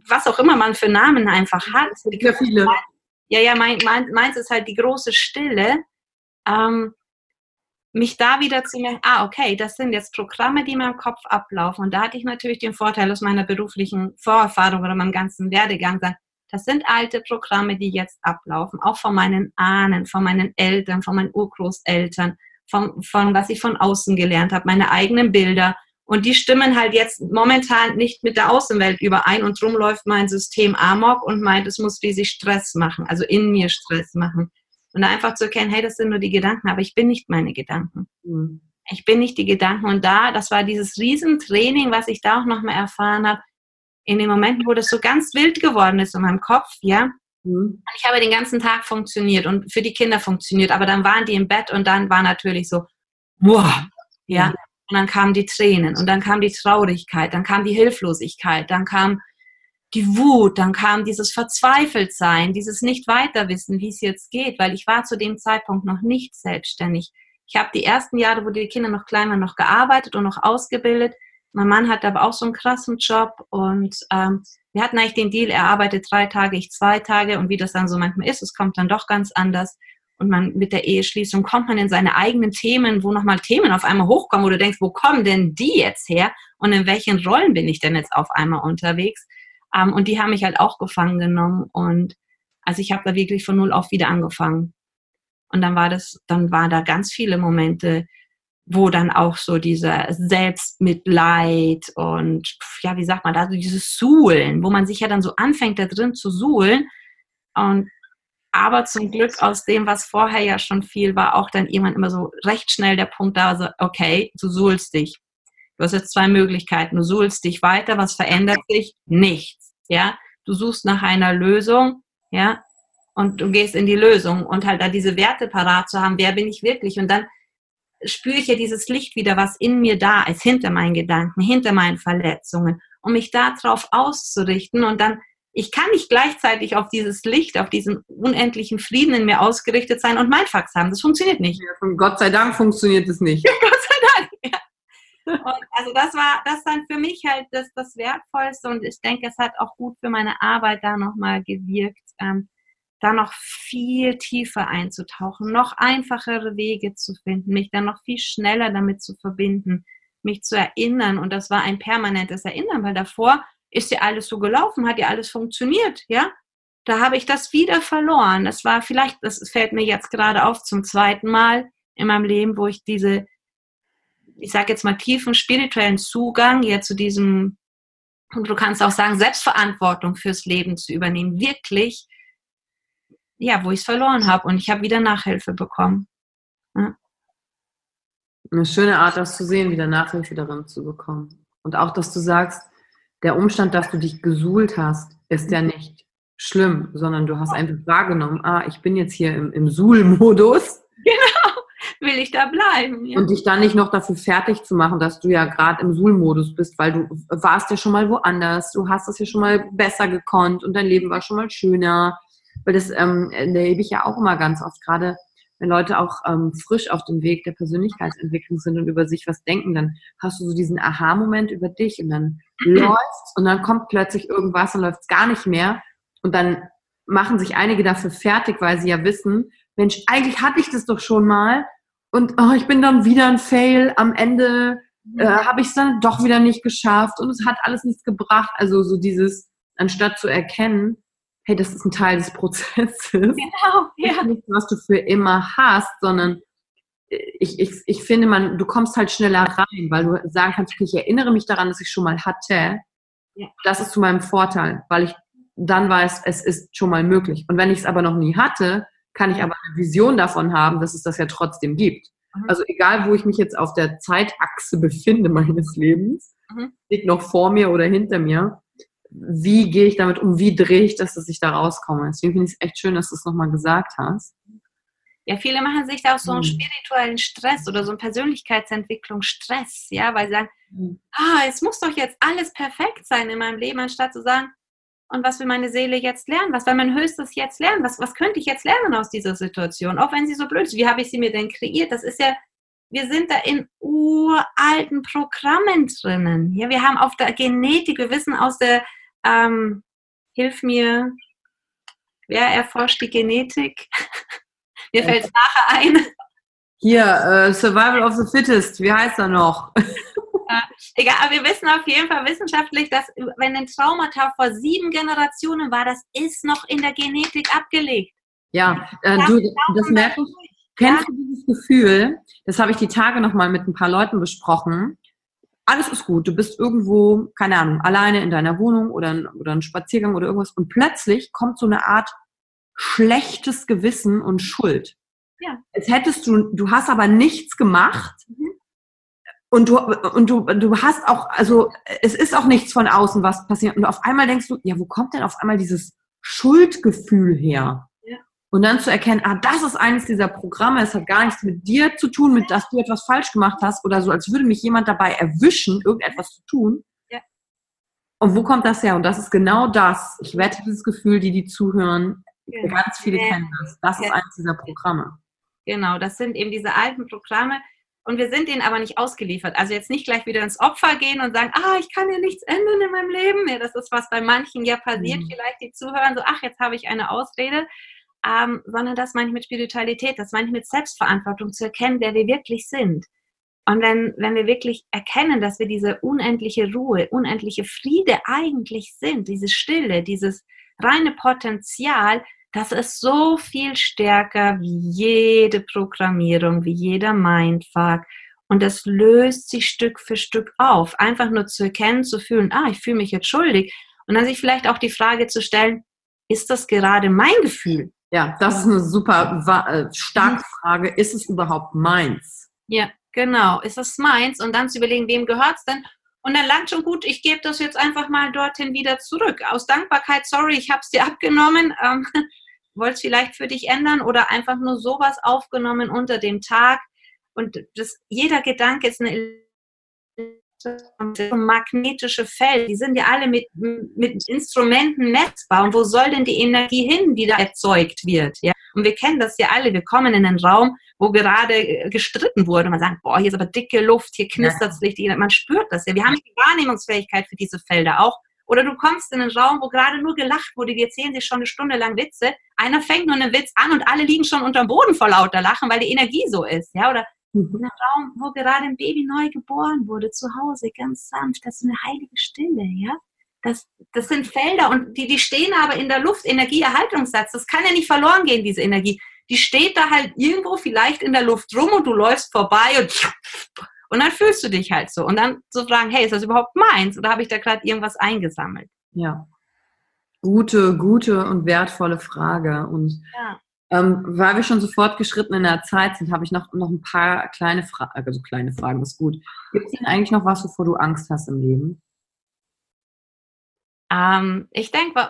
was auch immer man für Namen einfach hat. Für viele. Ja, ja, mein, mein, meins ist halt die große Stille. Ähm, mich da wieder zu merken, ah, okay, das sind jetzt Programme, die in meinem Kopf ablaufen. Und da hatte ich natürlich den Vorteil aus meiner beruflichen Vorerfahrung oder meinem ganzen Werdegang, sagen, das sind alte Programme, die jetzt ablaufen, auch von meinen Ahnen, von meinen Eltern, von meinen Urgroßeltern, von, von was ich von außen gelernt habe, meine eigenen Bilder. Und die stimmen halt jetzt momentan nicht mit der Außenwelt überein und drum läuft mein System amok und meint, es muss riesig Stress machen, also in mir Stress machen. Und einfach zu erkennen, hey, das sind nur die Gedanken, aber ich bin nicht meine Gedanken. Mhm. Ich bin nicht die Gedanken. Und da, das war dieses Riesentraining, was ich da auch nochmal erfahren habe, in den Momenten, wo das so ganz wild geworden ist in meinem Kopf, ja, mhm. ich habe den ganzen Tag funktioniert und für die Kinder funktioniert, aber dann waren die im Bett und dann war natürlich so, wow, ja, mhm. und dann kamen die Tränen und dann kam die Traurigkeit, dann kam die Hilflosigkeit, dann kam die Wut, dann kam dieses Verzweifeltsein, dieses nicht weiterwissen, wie es jetzt geht, weil ich war zu dem Zeitpunkt noch nicht selbstständig. Ich habe die ersten Jahre, wo die Kinder noch klein waren, noch gearbeitet und noch ausgebildet. Mein Mann hat aber auch so einen krassen Job und ähm, wir hatten eigentlich den Deal, er arbeitet drei Tage, ich zwei Tage und wie das dann so manchmal ist, es kommt dann doch ganz anders. Und man mit der Eheschließung kommt man in seine eigenen Themen, wo nochmal Themen auf einmal hochkommen, wo du denkst, wo kommen denn die jetzt her und in welchen Rollen bin ich denn jetzt auf einmal unterwegs? Ähm, und die haben mich halt auch gefangen genommen und also ich habe da wirklich von null auf wieder angefangen. Und dann war das, dann waren da ganz viele Momente, wo dann auch so dieser Selbstmitleid und ja, wie sagt man da, dieses Suhlen, wo man sich ja dann so anfängt, da drin zu suhlen. Und aber zum Glück aus dem, was vorher ja schon viel war, auch dann irgendwann immer so recht schnell der Punkt da, so, okay, du suhlst dich. Du hast jetzt zwei Möglichkeiten. Du suhlst dich weiter, was verändert sich? Nichts. Ja, du suchst nach einer Lösung. Ja, und du gehst in die Lösung und halt da diese Werte parat zu haben, wer bin ich wirklich? Und dann spüre ich ja dieses Licht wieder, was in mir da ist, hinter meinen Gedanken, hinter meinen Verletzungen, um mich darauf auszurichten und dann ich kann nicht gleichzeitig auf dieses Licht, auf diesen unendlichen Frieden in mir ausgerichtet sein und Mindfucks haben. Das funktioniert nicht. Ja, Gott sei Dank funktioniert es nicht. Gott sei Dank, ja. Und also das war das dann für mich halt das, das Wertvollste und ich denke, es hat auch gut für meine Arbeit da nochmal gewirkt, ähm, da noch viel tiefer einzutauchen, noch einfachere Wege zu finden, mich dann noch viel schneller damit zu verbinden, mich zu erinnern und das war ein permanentes Erinnern, weil davor ist ja alles so gelaufen, hat ja alles funktioniert, ja? Da habe ich das wieder verloren. Das war vielleicht, das fällt mir jetzt gerade auf zum zweiten Mal in meinem Leben, wo ich diese, ich sage jetzt mal tiefen spirituellen Zugang ja zu diesem, und du kannst auch sagen, Selbstverantwortung fürs Leben zu übernehmen, wirklich, ja, wo ich es verloren habe und ich habe wieder Nachhilfe bekommen. Ja. Eine schöne Art, das zu sehen, wieder Nachhilfe darin zu bekommen. Und auch, dass du sagst, der Umstand, dass du dich gesuhlt hast, ist ja nicht schlimm, sondern du hast einfach wahrgenommen, ah, ich bin jetzt hier im, im Suhl-Modus. Genau, will ich da bleiben. Ja. Und dich dann nicht noch dafür fertig zu machen, dass du ja gerade im Suhl-Modus bist, weil du warst ja schon mal woanders, du hast es ja schon mal besser gekonnt und dein Leben war schon mal schöner. Weil das ähm, erlebe ich ja auch immer ganz oft, gerade wenn Leute auch ähm, frisch auf dem Weg der Persönlichkeitsentwicklung sind und über sich was denken, dann hast du so diesen Aha-Moment über dich und dann läuft und dann kommt plötzlich irgendwas und läuft gar nicht mehr und dann machen sich einige dafür fertig, weil sie ja wissen, Mensch, eigentlich hatte ich das doch schon mal und oh, ich bin dann wieder ein Fail. Am Ende äh, habe ich es dann doch wieder nicht geschafft und es hat alles nichts gebracht. Also so dieses, anstatt zu erkennen, hey, das ist ein Teil des Prozesses. Genau, ja. Nicht, was du für immer hast, sondern ich, ich, ich finde, man, du kommst halt schneller rein, weil du sagen kannst, okay, ich erinnere mich daran, dass ich schon mal hatte. Ja. Das ist zu meinem Vorteil, weil ich dann weiß, es ist schon mal möglich. Und wenn ich es aber noch nie hatte, kann ich aber eine Vision davon haben, dass es das ja trotzdem gibt. Mhm. Also egal, wo ich mich jetzt auf der Zeitachse befinde meines Lebens, mhm. liegt noch vor mir oder hinter mir, wie gehe ich damit um, wie drehe ich das, dass ich da rauskomme. Deswegen finde ich es echt schön, dass du es nochmal gesagt hast. Ja, viele machen sich da auch so einen hm. spirituellen Stress oder so einen Persönlichkeitsentwicklung-Stress, ja, weil sie sagen, hm. ah, es muss doch jetzt alles perfekt sein in meinem Leben, anstatt zu sagen, und was will meine Seele jetzt lernen? Was will mein Höchstes jetzt lernen? Was, was könnte ich jetzt lernen aus dieser Situation? Auch wenn sie so blöd ist. Wie habe ich sie mir denn kreiert? Das ist ja, wir sind da in uralten Programmen drinnen. Ja, wir haben auf der Genetik, wir wissen aus der ähm, hilf mir, wer erforscht die Genetik? mir fällt es nachher ein. Hier, uh, Survival of the Fittest, wie heißt er noch? egal, aber wir wissen auf jeden Fall wissenschaftlich, dass wenn ein Traumata vor sieben Generationen war, das ist noch in der Genetik abgelegt. Ja, äh, du, das merke ich. Kennst du dieses Gefühl? Das habe ich die Tage noch mal mit ein paar Leuten besprochen alles ist gut. Du bist irgendwo, keine Ahnung, alleine in deiner Wohnung oder, oder ein Spaziergang oder irgendwas und plötzlich kommt so eine Art schlechtes Gewissen und Schuld. Ja. Als hättest du, du hast aber nichts gemacht mhm. und du, und du, du hast auch, also es ist auch nichts von außen, was passiert. Und auf einmal denkst du, ja, wo kommt denn auf einmal dieses Schuldgefühl her? Und dann zu erkennen, ah, das ist eines dieser Programme, es hat gar nichts mit dir zu tun, mit dass du etwas falsch gemacht hast oder so, als würde mich jemand dabei erwischen, irgendetwas zu tun. Ja. Und wo kommt das her? Und das ist genau das. Ich wette, dieses Gefühl, die die zuhören, ja. ganz viele ja. kennen das. Das ist eines dieser Programme. Genau, das sind eben diese alten Programme. Und wir sind denen aber nicht ausgeliefert. Also jetzt nicht gleich wieder ins Opfer gehen und sagen, ah, ich kann ja nichts ändern in meinem Leben. Ja, das ist, was bei manchen ja passiert, mhm. vielleicht die zuhören, so, ach, jetzt habe ich eine Ausrede ähm, sondern das meine ich mit Spiritualität, das meine ich mit Selbstverantwortung zu erkennen, wer wir wirklich sind. Und wenn, wenn wir wirklich erkennen, dass wir diese unendliche Ruhe, unendliche Friede eigentlich sind, diese Stille, dieses reine Potenzial, das ist so viel stärker wie jede Programmierung, wie jeder Mindfuck. Und das löst sich Stück für Stück auf. Einfach nur zu erkennen, zu fühlen, ah, ich fühle mich jetzt schuldig. Und dann sich vielleicht auch die Frage zu stellen, ist das gerade mein Gefühl? Ja, das ist eine super äh, starke Frage. Ist es überhaupt meins? Ja, genau. Ist es meins? Und dann zu überlegen, wem gehört es denn? Und dann langt schon gut, ich gebe das jetzt einfach mal dorthin wieder zurück. Aus Dankbarkeit, sorry, ich habe es dir abgenommen. Ähm, wolltest vielleicht für dich ändern oder einfach nur sowas aufgenommen unter dem Tag. Und das, jeder Gedanke ist eine magnetische Feld, die sind ja alle mit, mit Instrumenten messbar. Und wo soll denn die Energie hin, die da erzeugt wird? Ja? Und wir kennen das ja alle. Wir kommen in einen Raum, wo gerade gestritten wurde. Und man sagt, boah, hier ist aber dicke Luft, hier knistert es Licht. Man spürt das ja. Wir haben die Wahrnehmungsfähigkeit für diese Felder auch. Oder du kommst in einen Raum, wo gerade nur gelacht wurde, die erzählen sich schon eine Stunde lang Witze. Einer fängt nur einen Witz an und alle liegen schon unterm Boden vor lauter Lachen, weil die Energie so ist. Ja? Oder mhm. in einem Raum, wo gerade ein Baby neu geboren wurde, zu Hause, ganz sanft. Das ist eine heilige Stille. Ja? Das, das sind Felder und die, die stehen aber in der Luft, Energieerhaltungssatz. Das kann ja nicht verloren gehen, diese Energie. Die steht da halt irgendwo vielleicht in der Luft rum und du läufst vorbei und und dann fühlst du dich halt so. Und dann zu fragen, hey, ist das überhaupt meins? Oder habe ich da gerade irgendwas eingesammelt? Ja. Gute, gute und wertvolle Frage. Und ja. Ähm, weil wir schon so fortgeschritten in der Zeit sind, habe ich noch, noch ein paar kleine Fragen, also kleine Fragen, ist gut. Gibt es denn eigentlich noch was, wovor du Angst hast im Leben? Ähm, ich denke,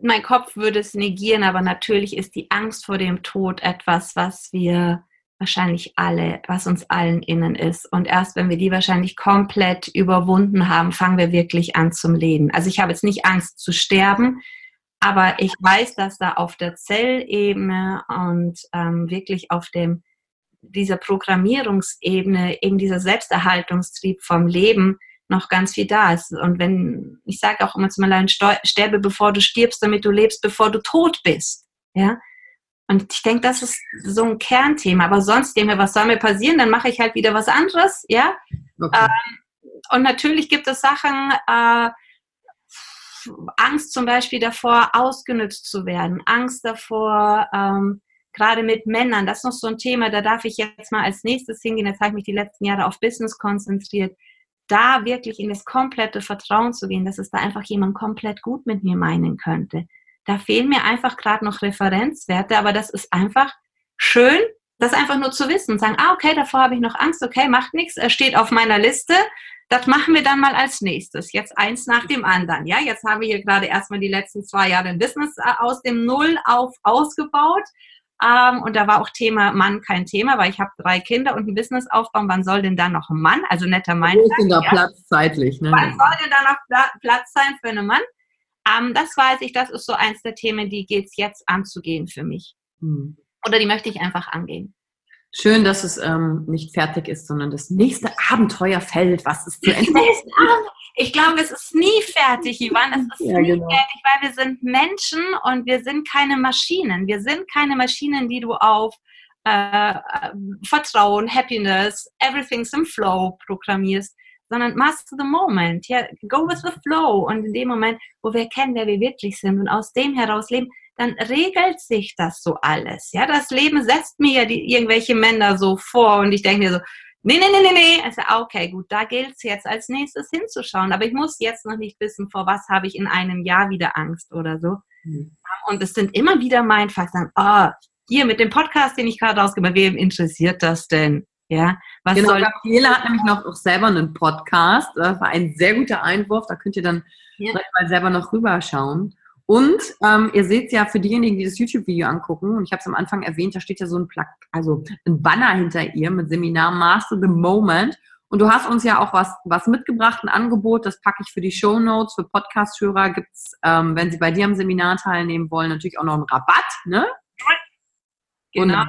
mein Kopf würde es negieren, aber natürlich ist die Angst vor dem Tod etwas, was wir wahrscheinlich alle, was uns allen innen ist. Und erst wenn wir die wahrscheinlich komplett überwunden haben, fangen wir wirklich an zum Leben. Also ich habe jetzt nicht Angst zu sterben, aber ich weiß, dass da auf der Zellebene und ähm, wirklich auf dem dieser Programmierungsebene, eben dieser Selbsterhaltungstrieb vom Leben noch ganz viel da ist. Und wenn, ich sage auch immer zu meinen sterbe bevor du stirbst, damit du lebst, bevor du tot bist. Ja, und ich denke, das ist so ein Kernthema. Aber sonst, denke was soll mir passieren? Dann mache ich halt wieder was anderes, ja. Okay. Ähm, und natürlich gibt es Sachen, äh, Angst zum Beispiel davor, ausgenützt zu werden, Angst davor, ähm, gerade mit Männern, das ist noch so ein Thema, da darf ich jetzt mal als nächstes hingehen. Jetzt habe ich mich die letzten Jahre auf Business konzentriert. Da wirklich in das komplette Vertrauen zu gehen, dass es da einfach jemand komplett gut mit mir meinen könnte da fehlen mir einfach gerade noch Referenzwerte, aber das ist einfach schön, das einfach nur zu wissen und sagen, ah, okay, davor habe ich noch Angst, okay, macht nichts, er steht auf meiner Liste, das machen wir dann mal als nächstes. Jetzt eins nach dem anderen. Ja, jetzt haben wir hier gerade erstmal die letzten zwei Jahre ein Business äh, aus dem Null auf ausgebaut. Ähm, und da war auch Thema Mann kein Thema, weil ich habe drei Kinder und ein Business aufbauen. Wann soll denn da noch ein Mann? Also netter Mann. Wo ist denn da ja? Platz zeitlich? Ne? Wann soll denn da noch Platz sein für einen Mann? Ähm, das weiß ich, das ist so eins der Themen, die geht es jetzt anzugehen für mich. Hm. Oder die möchte ich einfach angehen. Schön, dass es ähm, nicht fertig ist, sondern das nächste Abenteuer fällt, was es zu entdecken Ich glaube, es ist nie fertig, Ivan. Es ist ja, nie genau. fertig, weil wir sind Menschen und wir sind keine Maschinen. Wir sind keine Maschinen, die du auf äh, äh Vertrauen, Happiness, Everything's in Flow programmierst sondern master the moment. Ja, go with the flow. Und in dem Moment, wo wir erkennen, wer wir wirklich sind und aus dem heraus leben, dann regelt sich das so alles. Ja, das Leben setzt mir ja die, irgendwelche Männer so vor und ich denke mir so, nee, nee, nee, nee, nee. Also, okay, gut, da gilt es jetzt als nächstes hinzuschauen. Aber ich muss jetzt noch nicht wissen, vor was habe ich in einem Jahr wieder Angst oder so. Mhm. Und es sind immer wieder mein Faktoren, oh, hier mit dem Podcast, den ich gerade rausgebe, wem interessiert das denn? Ja, was genau, soll Gabriele hat nämlich noch, noch selber einen Podcast. Das war ein sehr guter Einwurf. Da könnt ihr dann ja. mal selber noch rüberschauen. Und ähm, ihr seht ja für diejenigen, die das YouTube-Video angucken, und ich habe es am Anfang erwähnt, da steht ja so ein Plak also ein Banner hinter ihr mit Seminar Master the Moment. Und du hast uns ja auch was, was mitgebracht, ein Angebot, das packe ich für die Show Notes, für Podcast-Hörer gibt es, ähm, wenn sie bei dir am Seminar teilnehmen wollen, natürlich auch noch einen Rabatt, ne? Genau. Und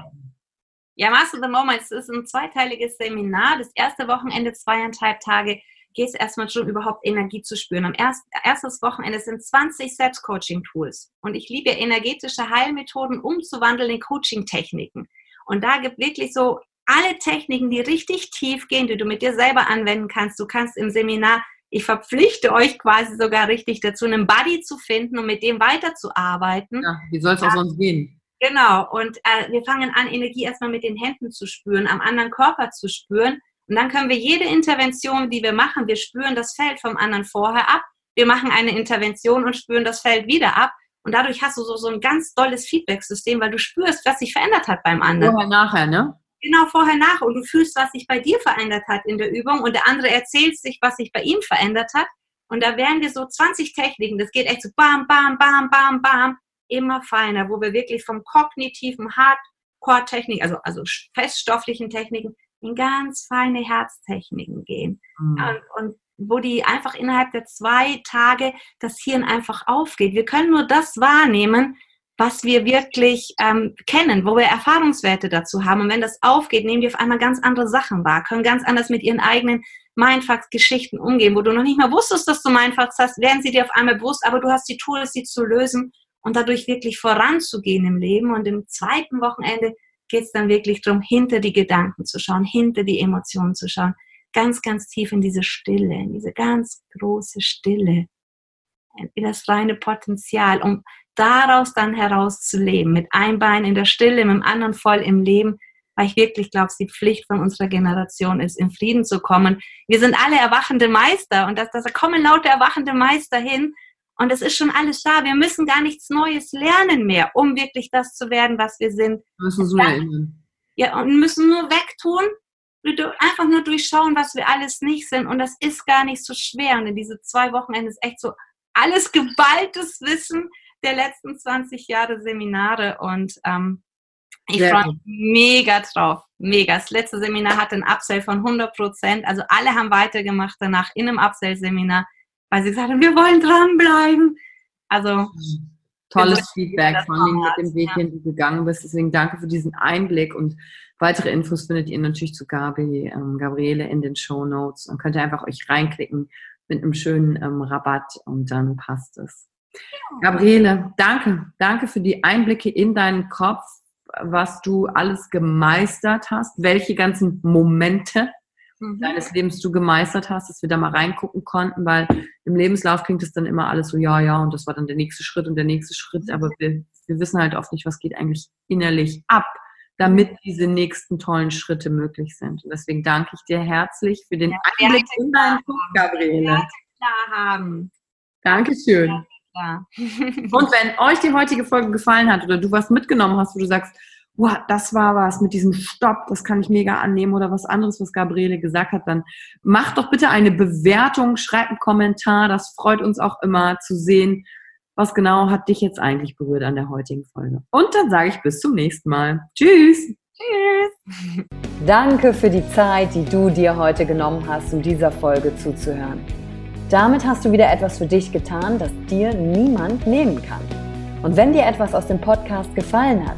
ja, Master the Moment, es ist ein zweiteiliges Seminar. Das erste Wochenende, zweieinhalb Tage, geht es erstmal schon überhaupt Energie zu spüren. Am erst, erstes Wochenende sind 20 Selbstcoaching-Tools. Und ich liebe energetische Heilmethoden umzuwandeln in Coaching-Techniken. Und da gibt wirklich so alle Techniken, die richtig tief gehen, die du mit dir selber anwenden kannst. Du kannst im Seminar, ich verpflichte euch quasi sogar richtig dazu, einen Buddy zu finden und mit dem weiterzuarbeiten. Ja, wie soll es auch sonst gehen? Genau, und äh, wir fangen an, Energie erstmal mit den Händen zu spüren, am anderen Körper zu spüren. Und dann können wir jede Intervention, die wir machen, wir spüren das Feld vom anderen vorher ab. Wir machen eine Intervention und spüren das Feld wieder ab. Und dadurch hast du so, so ein ganz tolles Feedback-System, weil du spürst, was sich verändert hat beim anderen. Vorher, nachher, ne? Genau, vorher, nachher. Und du fühlst, was sich bei dir verändert hat in der Übung. Und der andere erzählt sich, was sich bei ihm verändert hat. Und da wären wir so 20 Techniken. Das geht echt so bam, bam, bam, bam, bam immer feiner, wo wir wirklich vom kognitiven Hardcore-Technik, also, also feststofflichen Techniken, in ganz feine Herztechniken gehen. Mhm. Und, und wo die einfach innerhalb der zwei Tage das Hirn einfach aufgeht. Wir können nur das wahrnehmen, was wir wirklich ähm, kennen, wo wir Erfahrungswerte dazu haben. Und wenn das aufgeht, nehmen die auf einmal ganz andere Sachen wahr, können ganz anders mit ihren eigenen Mindfucks-Geschichten umgehen, wo du noch nicht mal wusstest, dass du Mindfucks hast, werden sie dir auf einmal bewusst, aber du hast die Tools, sie zu lösen und dadurch wirklich voranzugehen im Leben. Und im zweiten Wochenende geht es dann wirklich darum, hinter die Gedanken zu schauen, hinter die Emotionen zu schauen, ganz, ganz tief in diese Stille, in diese ganz große Stille, in das reine Potenzial, um daraus dann herauszuleben, mit einem Bein in der Stille, mit dem anderen voll im Leben, weil ich wirklich glaube, es die Pflicht von unserer Generation ist, in Frieden zu kommen. Wir sind alle erwachende Meister und da kommen lauter erwachende Meister hin und es ist schon alles da. Wir müssen gar nichts Neues lernen mehr, um wirklich das zu werden, was wir sind. Wir müssen nur erinnern. Ja, und müssen nur wegtun, einfach nur durchschauen, was wir alles nicht sind. Und das ist gar nicht so schwer. Und in diese zwei Wochenende ist echt so alles geballtes Wissen, der letzten 20 Jahre Seminare und ähm, ich freue mich mega drauf. Mega. Das letzte Seminar hatte ein Upsell von 100 Prozent. Also alle haben weitergemacht danach in einem Upsell-Seminar, weil sie gesagt haben, wir wollen dranbleiben. Also tolles Feedback, vor allem mit dem Weg, ja. den du gegangen bist. Deswegen danke für diesen Einblick und weitere Infos findet ihr natürlich zu Gabi, ähm, Gabriele in den Show Notes und könnt ihr einfach euch reinklicken mit einem schönen ähm, Rabatt und dann passt es. Gabriele, danke. Danke für die Einblicke in deinen Kopf, was du alles gemeistert hast, welche ganzen Momente mhm. deines Lebens du gemeistert hast, dass wir da mal reingucken konnten, weil im Lebenslauf klingt es dann immer alles so, ja, ja, und das war dann der nächste Schritt und der nächste Schritt, aber wir, wir wissen halt oft nicht, was geht eigentlich innerlich ab, damit diese nächsten tollen Schritte möglich sind. Und deswegen danke ich dir herzlich für den ja, Einblick in deinen Kopf, Gabriele. Klar haben. Dankeschön. Ja. Ja. Und wenn euch die heutige Folge gefallen hat oder du was mitgenommen hast, wo du sagst, wow, das war was mit diesem Stopp, das kann ich mega annehmen oder was anderes, was Gabriele gesagt hat, dann macht doch bitte eine Bewertung, schreibt einen Kommentar. Das freut uns auch immer zu sehen, was genau hat dich jetzt eigentlich berührt an der heutigen Folge. Und dann sage ich bis zum nächsten Mal. Tschüss. Tschüss. Danke für die Zeit, die du dir heute genommen hast, um dieser Folge zuzuhören. Damit hast du wieder etwas für dich getan, das dir niemand nehmen kann. Und wenn dir etwas aus dem Podcast gefallen hat,